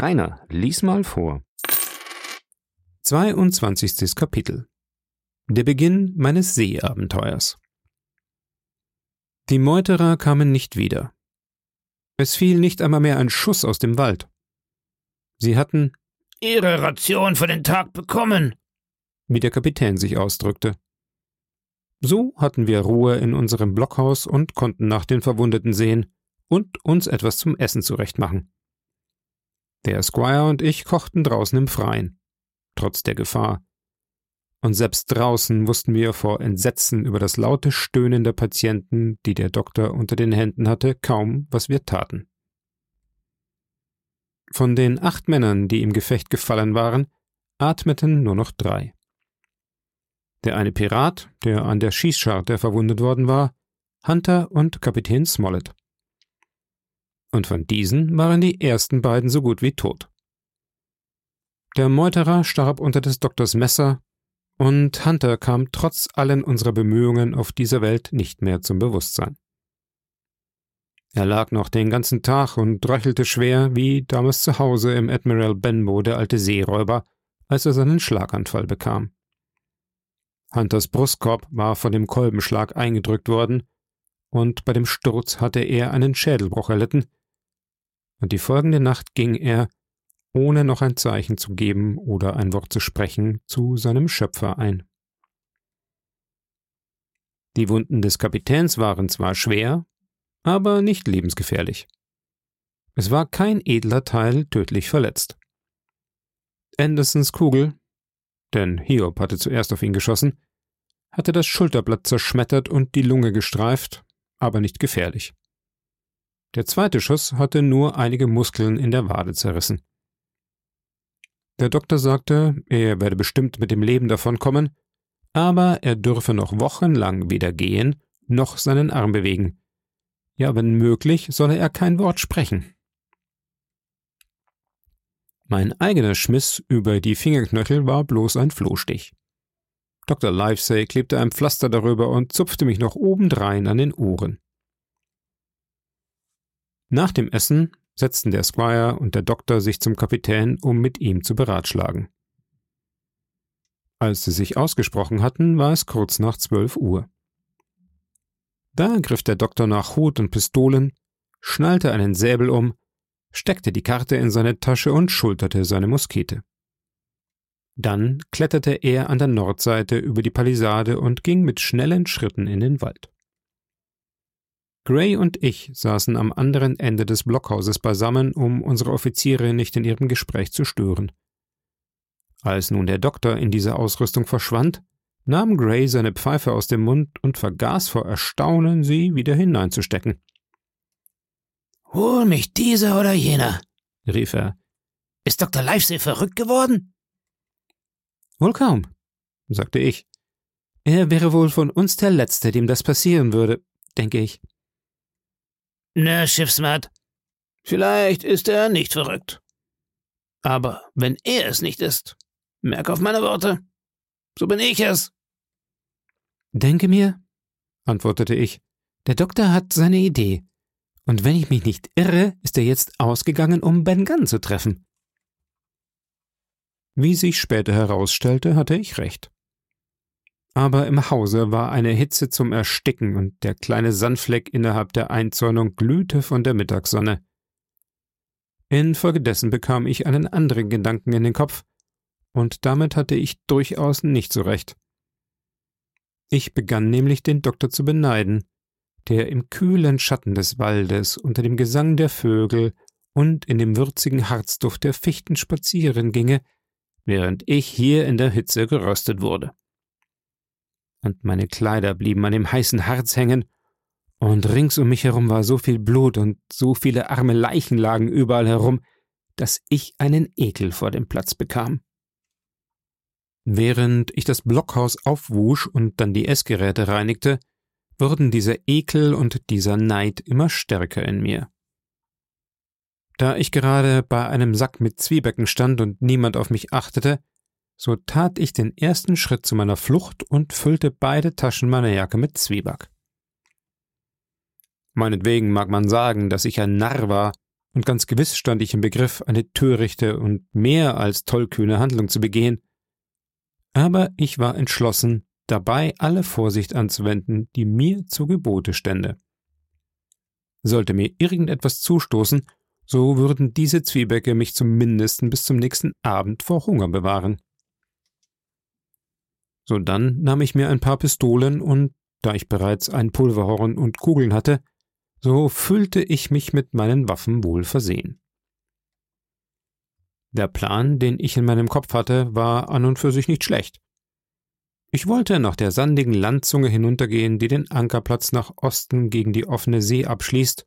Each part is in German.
Rainer, lies mal vor. 22. Kapitel Der Beginn meines Seeabenteuers Die Meuterer kamen nicht wieder. Es fiel nicht einmal mehr ein Schuss aus dem Wald. Sie hatten Ihre Ration für den Tag bekommen, wie der Kapitän sich ausdrückte. So hatten wir Ruhe in unserem Blockhaus und konnten nach den Verwundeten sehen und uns etwas zum Essen zurechtmachen. Der Squire und ich kochten draußen im Freien, trotz der Gefahr. Und selbst draußen wussten wir vor Entsetzen über das laute Stöhnen der Patienten, die der Doktor unter den Händen hatte, kaum, was wir taten. Von den acht Männern, die im Gefecht gefallen waren, atmeten nur noch drei. Der eine Pirat, der an der Schießscharte verwundet worden war, Hunter und Kapitän Smollett und von diesen waren die ersten beiden so gut wie tot. Der Meuterer starb unter des Doktors Messer, und Hunter kam trotz allen unserer Bemühungen auf dieser Welt nicht mehr zum Bewusstsein. Er lag noch den ganzen Tag und röchelte schwer, wie damals zu Hause im Admiral Benbow der alte Seeräuber, als er seinen Schlaganfall bekam. Hunters Brustkorb war von dem Kolbenschlag eingedrückt worden, und bei dem Sturz hatte er einen Schädelbruch erlitten, und die folgende Nacht ging er, ohne noch ein Zeichen zu geben oder ein Wort zu sprechen, zu seinem Schöpfer ein. Die Wunden des Kapitäns waren zwar schwer, aber nicht lebensgefährlich. Es war kein edler Teil tödlich verletzt. Andersons Kugel, denn Hiob hatte zuerst auf ihn geschossen, hatte das Schulterblatt zerschmettert und die Lunge gestreift, aber nicht gefährlich. Der zweite Schuss hatte nur einige Muskeln in der Wade zerrissen. Der Doktor sagte, er werde bestimmt mit dem Leben davonkommen, aber er dürfe noch wochenlang weder gehen noch seinen Arm bewegen. Ja, wenn möglich, solle er kein Wort sprechen. Mein eigener Schmiss über die Fingerknöchel war bloß ein Flohstich. Dr. Livesey klebte ein Pflaster darüber und zupfte mich noch obendrein an den Ohren. Nach dem Essen setzten der Squire und der Doktor sich zum Kapitän, um mit ihm zu beratschlagen. Als sie sich ausgesprochen hatten, war es kurz nach zwölf Uhr. Da griff der Doktor nach Hut und Pistolen, schnallte einen Säbel um, steckte die Karte in seine Tasche und schulterte seine Muskete. Dann kletterte er an der Nordseite über die Palisade und ging mit schnellen Schritten in den Wald. Gray und ich saßen am anderen Ende des Blockhauses beisammen, um unsere Offiziere nicht in ihrem Gespräch zu stören. Als nun der Doktor in dieser Ausrüstung verschwand, nahm Gray seine Pfeife aus dem Mund und vergaß vor Erstaunen, sie wieder hineinzustecken. Hol mich dieser oder jener, rief er. Ist Dr. Livesey verrückt geworden? Wohl kaum, sagte ich. Er wäre wohl von uns der Letzte, dem das passieren würde, denke ich. Na, Schiffsmat, vielleicht ist er nicht verrückt. Aber wenn er es nicht ist, merk auf meine Worte, so bin ich es. Denke mir, antwortete ich, der Doktor hat seine Idee. Und wenn ich mich nicht irre, ist er jetzt ausgegangen, um Ben Gunn zu treffen. Wie sich später herausstellte, hatte ich recht aber im Hause war eine Hitze zum Ersticken und der kleine Sandfleck innerhalb der Einzäunung glühte von der Mittagssonne. Infolgedessen bekam ich einen anderen Gedanken in den Kopf, und damit hatte ich durchaus nicht so recht. Ich begann nämlich den Doktor zu beneiden, der im kühlen Schatten des Waldes unter dem Gesang der Vögel und in dem würzigen Harzduft der Fichten spazieren ginge, während ich hier in der Hitze geröstet wurde und meine Kleider blieben an dem heißen Harz hängen, und rings um mich herum war so viel Blut und so viele arme Leichen lagen überall herum, dass ich einen Ekel vor dem Platz bekam. Während ich das Blockhaus aufwusch und dann die Essgeräte reinigte, wurden dieser Ekel und dieser Neid immer stärker in mir. Da ich gerade bei einem Sack mit Zwiebecken stand und niemand auf mich achtete, so tat ich den ersten Schritt zu meiner Flucht und füllte beide Taschen meiner Jacke mit Zwieback. Meinetwegen mag man sagen, dass ich ein Narr war, und ganz gewiss stand ich im Begriff, eine törichte und mehr als tollkühne Handlung zu begehen. Aber ich war entschlossen, dabei alle Vorsicht anzuwenden, die mir zu Gebote stände. Sollte mir irgendetwas zustoßen, so würden diese Zwiebäcke mich zumindest bis zum nächsten Abend vor Hunger bewahren. So dann nahm ich mir ein paar Pistolen und, da ich bereits ein Pulverhorn und Kugeln hatte, so fühlte ich mich mit meinen Waffen wohl versehen. Der Plan, den ich in meinem Kopf hatte, war an und für sich nicht schlecht. Ich wollte nach der sandigen Landzunge hinuntergehen, die den Ankerplatz nach Osten gegen die offene See abschließt,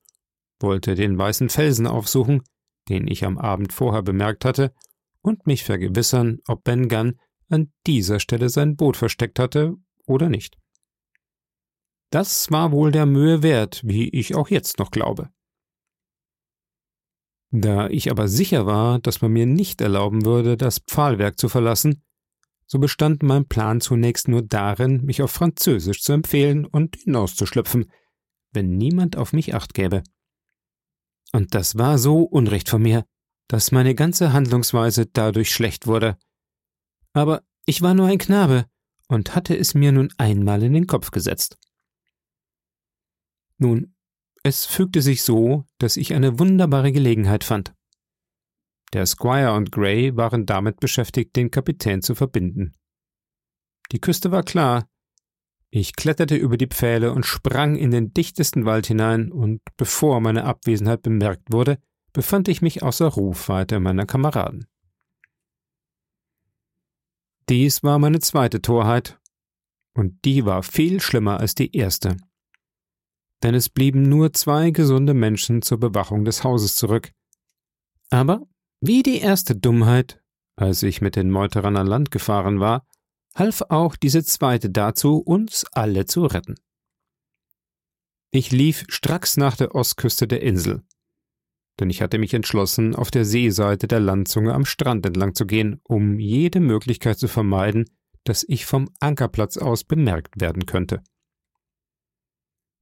wollte den weißen Felsen aufsuchen, den ich am Abend vorher bemerkt hatte, und mich vergewissern, ob Ben Gunn an dieser Stelle sein Boot versteckt hatte oder nicht. Das war wohl der Mühe wert, wie ich auch jetzt noch glaube. Da ich aber sicher war, dass man mir nicht erlauben würde, das Pfahlwerk zu verlassen, so bestand mein Plan zunächst nur darin, mich auf Französisch zu empfehlen und hinauszuschlüpfen, wenn niemand auf mich acht gäbe. Und das war so Unrecht von mir, dass meine ganze Handlungsweise dadurch schlecht wurde. Aber ich war nur ein Knabe und hatte es mir nun einmal in den Kopf gesetzt. Nun, es fügte sich so, dass ich eine wunderbare Gelegenheit fand. Der Squire und Gray waren damit beschäftigt, den Kapitän zu verbinden. Die Küste war klar. Ich kletterte über die Pfähle und sprang in den dichtesten Wald hinein, und bevor meine Abwesenheit bemerkt wurde, befand ich mich außer Rufweite meiner Kameraden. Dies war meine zweite Torheit, und die war viel schlimmer als die erste denn es blieben nur zwei gesunde Menschen zur Bewachung des Hauses zurück. Aber, wie die erste Dummheit, als ich mit den Meuterern an Land gefahren war, half auch diese zweite dazu, uns alle zu retten. Ich lief stracks nach der Ostküste der Insel, denn ich hatte mich entschlossen, auf der Seeseite der Landzunge am Strand entlang zu gehen, um jede Möglichkeit zu vermeiden, dass ich vom Ankerplatz aus bemerkt werden könnte.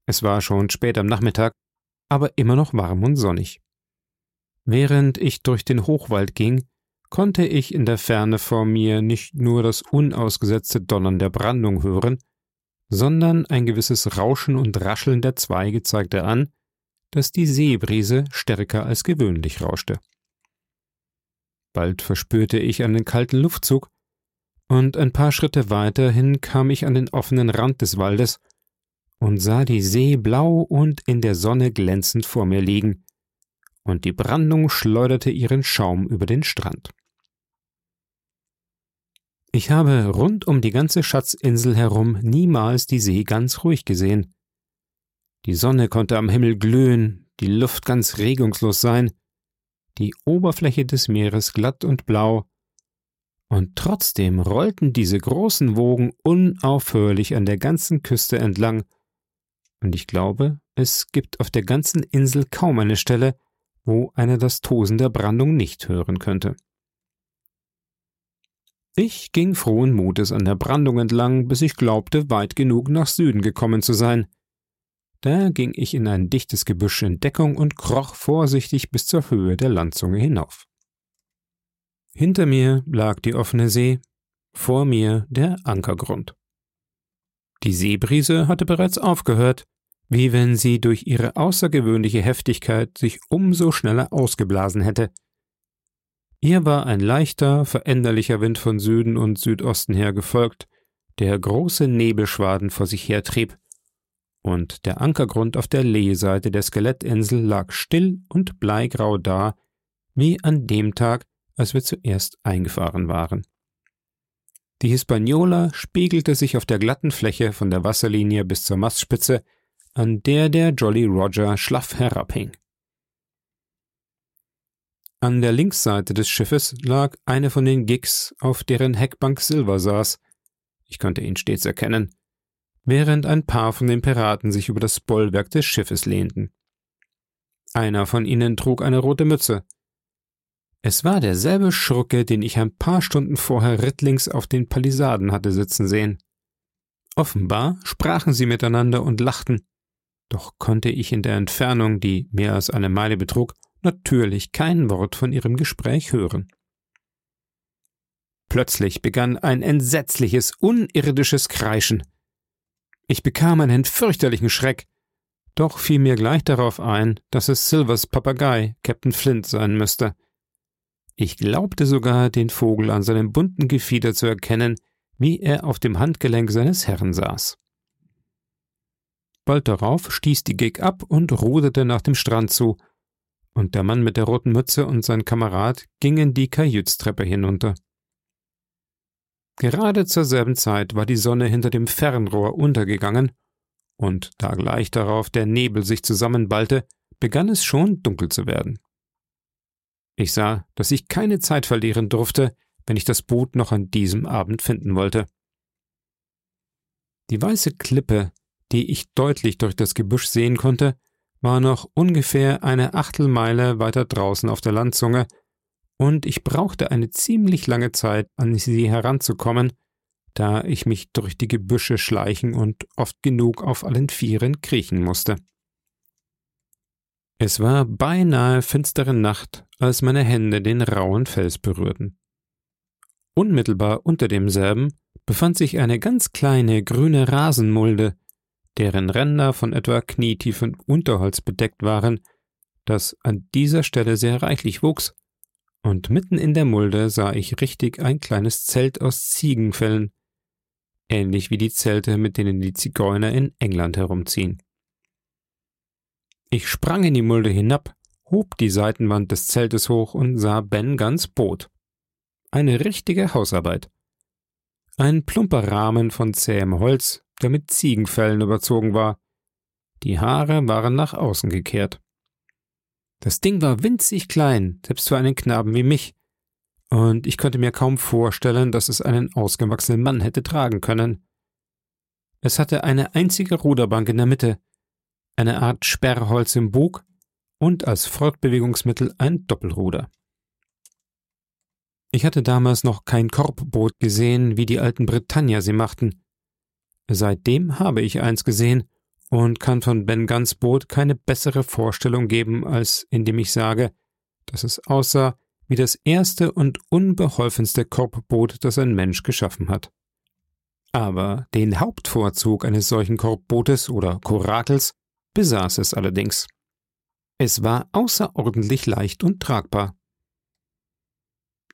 Es war schon spät am Nachmittag, aber immer noch warm und sonnig. Während ich durch den Hochwald ging, konnte ich in der Ferne vor mir nicht nur das unausgesetzte Donnern der Brandung hören, sondern ein gewisses Rauschen und Rascheln der Zweige zeigte an, dass die Seebrise stärker als gewöhnlich rauschte. Bald verspürte ich einen kalten Luftzug, und ein paar Schritte weiterhin kam ich an den offenen Rand des Waldes und sah die See blau und in der Sonne glänzend vor mir liegen, und die Brandung schleuderte ihren Schaum über den Strand. Ich habe rund um die ganze Schatzinsel herum niemals die See ganz ruhig gesehen. Die Sonne konnte am Himmel glühen, die Luft ganz regungslos sein, die Oberfläche des Meeres glatt und blau, und trotzdem rollten diese großen Wogen unaufhörlich an der ganzen Küste entlang und ich glaube, es gibt auf der ganzen Insel kaum eine Stelle, wo einer das Tosen der Brandung nicht hören könnte. Ich ging frohen Mutes an der Brandung entlang, bis ich glaubte, weit genug nach Süden gekommen zu sein. Da ging ich in ein dichtes Gebüsch in Deckung und kroch vorsichtig bis zur Höhe der Landzunge hinauf. Hinter mir lag die offene See, vor mir der Ankergrund. Die Seebrise hatte bereits aufgehört, wie wenn sie durch ihre außergewöhnliche Heftigkeit sich umso schneller ausgeblasen hätte. Ihr war ein leichter, veränderlicher Wind von Süden und Südosten her gefolgt, der große Nebelschwaden vor sich hertrieb, und der Ankergrund auf der Lehseite der Skelettinsel lag still und bleigrau da, wie an dem Tag, als wir zuerst eingefahren waren. Die Hispaniola spiegelte sich auf der glatten Fläche von der Wasserlinie bis zur Mastspitze an der der Jolly Roger schlaff herabhing. An der Linksseite des Schiffes lag eine von den Gigs, auf deren Heckbank Silver saß. Ich konnte ihn stets erkennen, während ein paar von den Piraten sich über das Bollwerk des Schiffes lehnten. Einer von ihnen trug eine rote Mütze. Es war derselbe Schurke, den ich ein paar Stunden vorher rittlings auf den Palisaden hatte sitzen sehen. Offenbar sprachen sie miteinander und lachten, doch konnte ich in der Entfernung, die mehr als eine Meile betrug, natürlich kein Wort von ihrem Gespräch hören. Plötzlich begann ein entsetzliches, unirdisches Kreischen. Ich bekam einen fürchterlichen Schreck, doch fiel mir gleich darauf ein, dass es Silvers Papagei, Captain Flint, sein müsste. Ich glaubte sogar, den Vogel an seinem bunten Gefieder zu erkennen, wie er auf dem Handgelenk seines Herrn saß. Bald darauf stieß die Gig ab und ruderte nach dem Strand zu, und der Mann mit der roten Mütze und sein Kamerad gingen die Kajütstreppe hinunter. Gerade zur selben Zeit war die Sonne hinter dem Fernrohr untergegangen, und da gleich darauf der Nebel sich zusammenballte, begann es schon dunkel zu werden. Ich sah, dass ich keine Zeit verlieren durfte, wenn ich das Boot noch an diesem Abend finden wollte. Die weiße Klippe, die ich deutlich durch das Gebüsch sehen konnte, war noch ungefähr eine Achtelmeile weiter draußen auf der Landzunge, und ich brauchte eine ziemlich lange Zeit, an sie heranzukommen, da ich mich durch die Gebüsche schleichen und oft genug auf allen Vieren kriechen musste. Es war beinahe finstere Nacht, als meine Hände den rauen Fels berührten. Unmittelbar unter demselben befand sich eine ganz kleine grüne Rasenmulde, deren Ränder von etwa knietiefem Unterholz bedeckt waren, das an dieser Stelle sehr reichlich wuchs, und mitten in der Mulde sah ich richtig ein kleines Zelt aus Ziegenfellen, ähnlich wie die Zelte, mit denen die Zigeuner in England herumziehen. Ich sprang in die Mulde hinab, hob die Seitenwand des Zeltes hoch und sah Ben ganz Boot. Eine richtige Hausarbeit. Ein plumper Rahmen von zähem Holz, der mit Ziegenfellen überzogen war. Die Haare waren nach außen gekehrt. Das Ding war winzig klein, selbst für einen Knaben wie mich, und ich konnte mir kaum vorstellen, dass es einen ausgewachsenen Mann hätte tragen können. Es hatte eine einzige Ruderbank in der Mitte, eine Art Sperrholz im Bug und als Fortbewegungsmittel ein Doppelruder. Ich hatte damals noch kein Korbboot gesehen, wie die alten Britannier sie machten. Seitdem habe ich eins gesehen und kann von Ben Guns Boot keine bessere Vorstellung geben, als indem ich sage, dass es aussah wie das erste und unbeholfenste Korbboot, das ein Mensch geschaffen hat. Aber den Hauptvorzug eines solchen Korbbootes oder Korakels besaß es allerdings. Es war außerordentlich leicht und tragbar.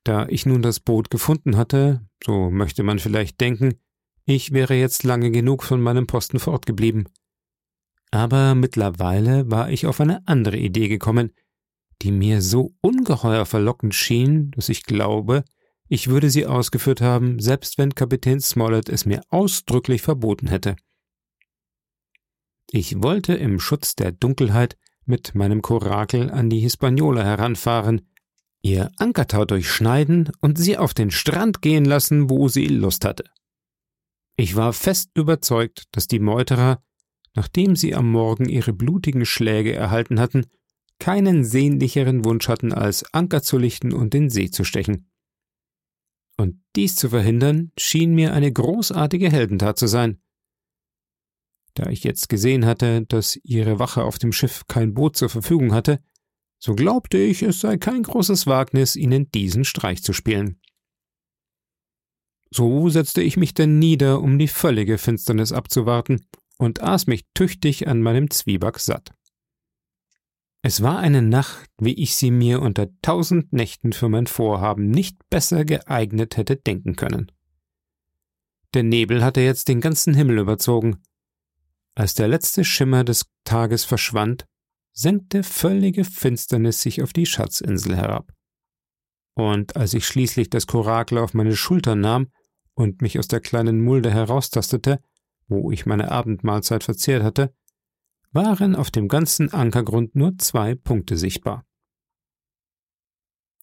Da ich nun das Boot gefunden hatte, so möchte man vielleicht denken, ich wäre jetzt lange genug von meinem Posten fortgeblieben. Aber mittlerweile war ich auf eine andere Idee gekommen, die mir so ungeheuer verlockend schien, dass ich glaube, ich würde sie ausgeführt haben, selbst wenn Kapitän Smollett es mir ausdrücklich verboten hätte. Ich wollte im Schutz der Dunkelheit mit meinem Korakel an die Hispaniola heranfahren, ihr Ankertau durchschneiden und sie auf den Strand gehen lassen, wo sie Lust hatte. Ich war fest überzeugt, dass die Meuterer, nachdem sie am Morgen ihre blutigen Schläge erhalten hatten, keinen sehnlicheren Wunsch hatten, als Anker zu lichten und den See zu stechen. Und dies zu verhindern, schien mir eine großartige Heldentat zu sein. Da ich jetzt gesehen hatte, dass ihre Wache auf dem Schiff kein Boot zur Verfügung hatte, so glaubte ich, es sei kein großes Wagnis, ihnen diesen Streich zu spielen. So setzte ich mich denn nieder, um die völlige Finsternis abzuwarten, und aß mich tüchtig an meinem Zwieback satt. Es war eine Nacht, wie ich sie mir unter tausend Nächten für mein Vorhaben nicht besser geeignet hätte denken können. Der Nebel hatte jetzt den ganzen Himmel überzogen. Als der letzte Schimmer des Tages verschwand, senkte völlige Finsternis sich auf die Schatzinsel herab. Und als ich schließlich das Korakel auf meine Schulter nahm und mich aus der kleinen Mulde heraustastete, wo ich meine Abendmahlzeit verzehrt hatte, waren auf dem ganzen Ankergrund nur zwei Punkte sichtbar.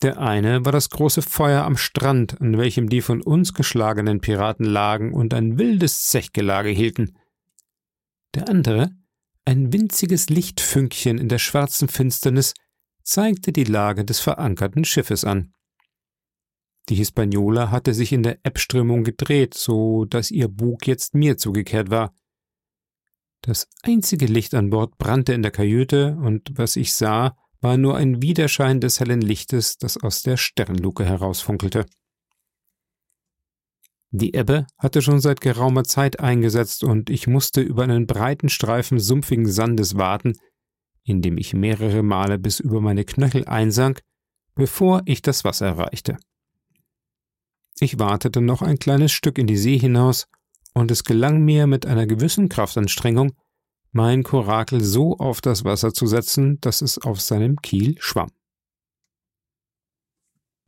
Der eine war das große Feuer am Strand, an welchem die von uns geschlagenen Piraten lagen und ein wildes Zechgelage hielten. Der andere, ein winziges Lichtfünkchen in der schwarzen Finsternis, zeigte die Lage des verankerten Schiffes an. Die Hispaniola hatte sich in der Ebbströmung gedreht, so dass ihr Bug jetzt mir zugekehrt war. Das einzige Licht an Bord brannte in der Kajüte, und was ich sah, war nur ein Widerschein des hellen Lichtes, das aus der Sternluke herausfunkelte. Die Ebbe hatte schon seit geraumer Zeit eingesetzt und ich musste über einen breiten Streifen sumpfigen Sandes warten, in dem ich mehrere Male bis über meine Knöchel einsank, bevor ich das Wasser erreichte. Ich wartete noch ein kleines Stück in die See hinaus, und es gelang mir mit einer gewissen Kraftanstrengung, mein Korakel so auf das Wasser zu setzen, dass es auf seinem Kiel schwamm.